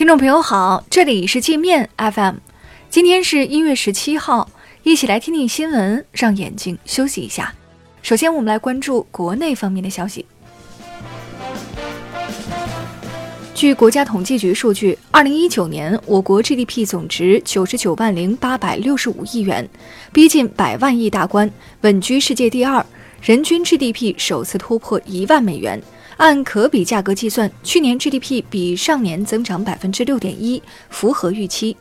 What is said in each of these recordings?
听众朋友好，这里是界面 FM，今天是一月十七号，一起来听听新闻，让眼睛休息一下。首先，我们来关注国内方面的消息。据国家统计局数据，二零一九年我国 GDP 总值九十九万零八百六十五亿元，逼近百万亿大关，稳居世界第二，人均 GDP 首次突破一万美元。按可比价格计算，去年 GDP 比上年增长百分之六点一，符合预期。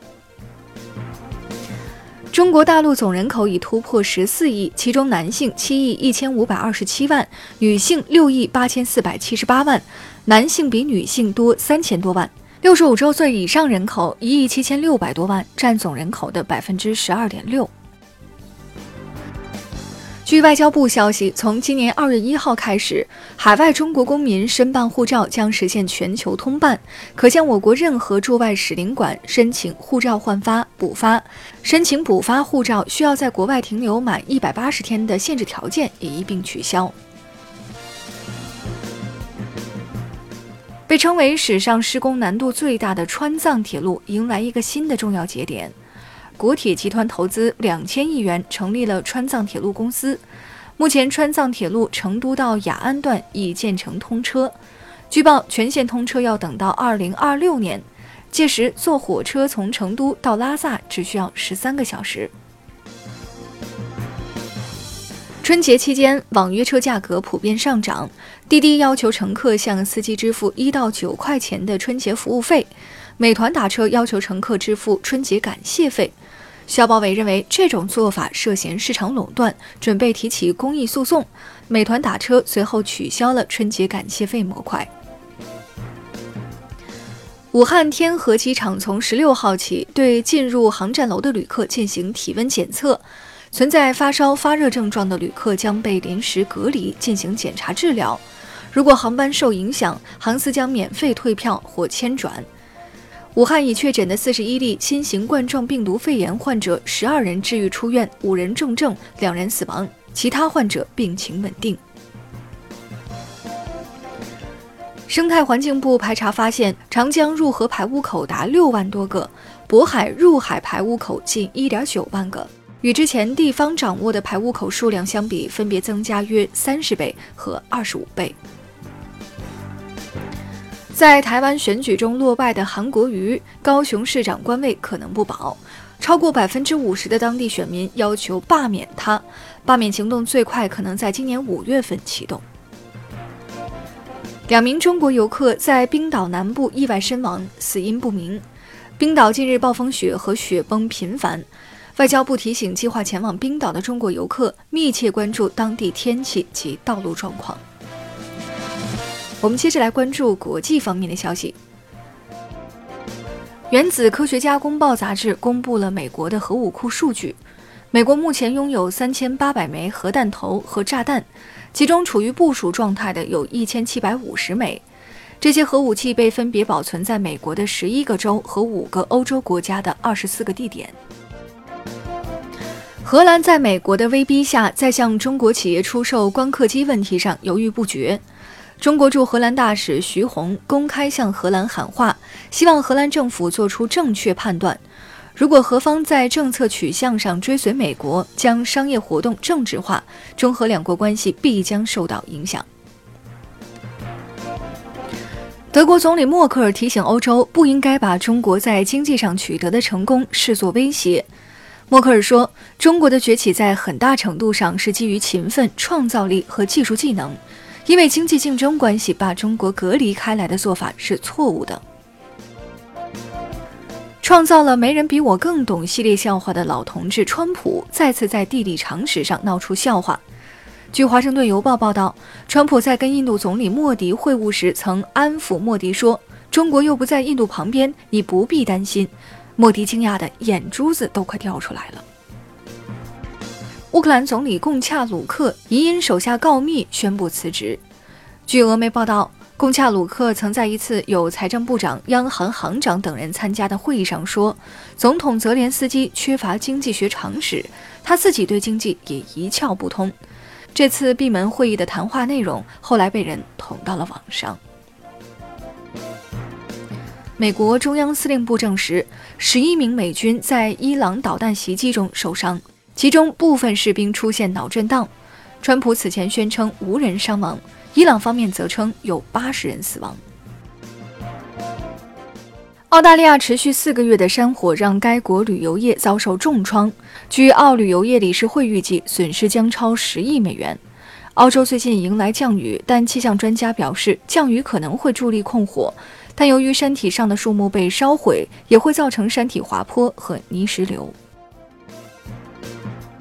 中国大陆总人口已突破十四亿，其中男性七亿一千五百二十七万，女性六亿八千四百七十八万，男性比女性多三千多万。六十五周岁以上人口一亿七千六百多万，占总人口的百分之十二点六。据外交部消息，从今年二月一号开始，海外中国公民申办护照将实现全球通办，可向我国任何驻外使领馆申请护照换发、补发。申请补发护照需要在国外停留满一百八十天的限制条件也一并取消。被称为史上施工难度最大的川藏铁路迎来一个新的重要节点。国铁集团投资两千亿元成立了川藏铁路公司。目前，川藏铁路成都到雅安段已建成通车，据报全线通车要等到二零二六年，届时坐火车从成都到拉萨只需要十三个小时。春节期间，网约车价格普遍上涨，滴滴要求乘客向司机支付一到九块钱的春节服务费，美团打车要求乘客支付春节感谢费。消保委认为这种做法涉嫌市场垄断，准备提起公益诉讼。美团打车随后取消了春节感谢费模块。武汉天河机场从十六号起对进入航站楼的旅客进行体温检测，存在发烧、发热症状的旅客将被临时隔离进行检查治疗。如果航班受影响，航司将免费退票或迁转。武汉已确诊的四十一例新型冠状病毒肺炎患者，十二人治愈出院，五人重症，两人死亡，其他患者病情稳定。生态环境部排查发现，长江入河排污口达六万多个，渤海入海排污口近一点九万个，与之前地方掌握的排污口数量相比，分别增加约三十倍和二十五倍。在台湾选举中落败的韩国瑜，高雄市长官位可能不保。超过百分之五十的当地选民要求罢免他，罢免行动最快可能在今年五月份启动。两名中国游客在冰岛南部意外身亡，死因不明。冰岛近日暴风雪和雪崩频繁，外交部提醒计划前往冰岛的中国游客密切关注当地天气及道路状况。我们接着来关注国际方面的消息。原子科学家公报杂志公布了美国的核武库数据，美国目前拥有三千八百枚核弹头和炸弹，其中处于部署状态的有一千七百五十枚。这些核武器被分别保存在美国的十一个州和五个欧洲国家的二十四个地点。荷兰在美国的威逼下，在向中国企业出售光刻机问题上犹豫不决。中国驻荷兰大使徐宏公开向荷兰喊话，希望荷兰政府做出正确判断。如果荷方在政策取向上追随美国，将商业活动政治化，中荷两国关系必将受到影响。德国总理默克尔提醒欧洲，不应该把中国在经济上取得的成功视作威胁。默克尔说：“中国的崛起在很大程度上是基于勤奋、创造力和技术技能。”因为经济竞争关系把中国隔离开来的做法是错误的。创造了“没人比我更懂”系列笑话的老同志川普再次在地理常识上闹出笑话。据《华盛顿邮报》报道，川普在跟印度总理莫迪会晤时曾安抚莫迪说：“中国又不在印度旁边，你不必担心。”莫迪惊讶的眼珠子都快掉出来了。乌克兰总理贡恰鲁克疑因手下告密宣布辞职。据俄媒报道，贡恰鲁克曾在一次有财政部长、央行行长等人参加的会议上说，总统泽连斯基缺乏经济学常识，他自己对经济也一窍不通。这次闭门会议的谈话内容后来被人捅到了网上。美国中央司令部证实，十一名美军在伊朗导弹袭击中受伤，其中部分士兵出现脑震荡。川普此前宣称无人伤亡，伊朗方面则称有八十人死亡。澳大利亚持续四个月的山火让该国旅游业遭受重创，据澳旅游业理事会预计，损失将超十亿美元。澳洲最近迎来降雨，但气象专家表示，降雨可能会助力控火，但由于山体上的树木被烧毁，也会造成山体滑坡和泥石流。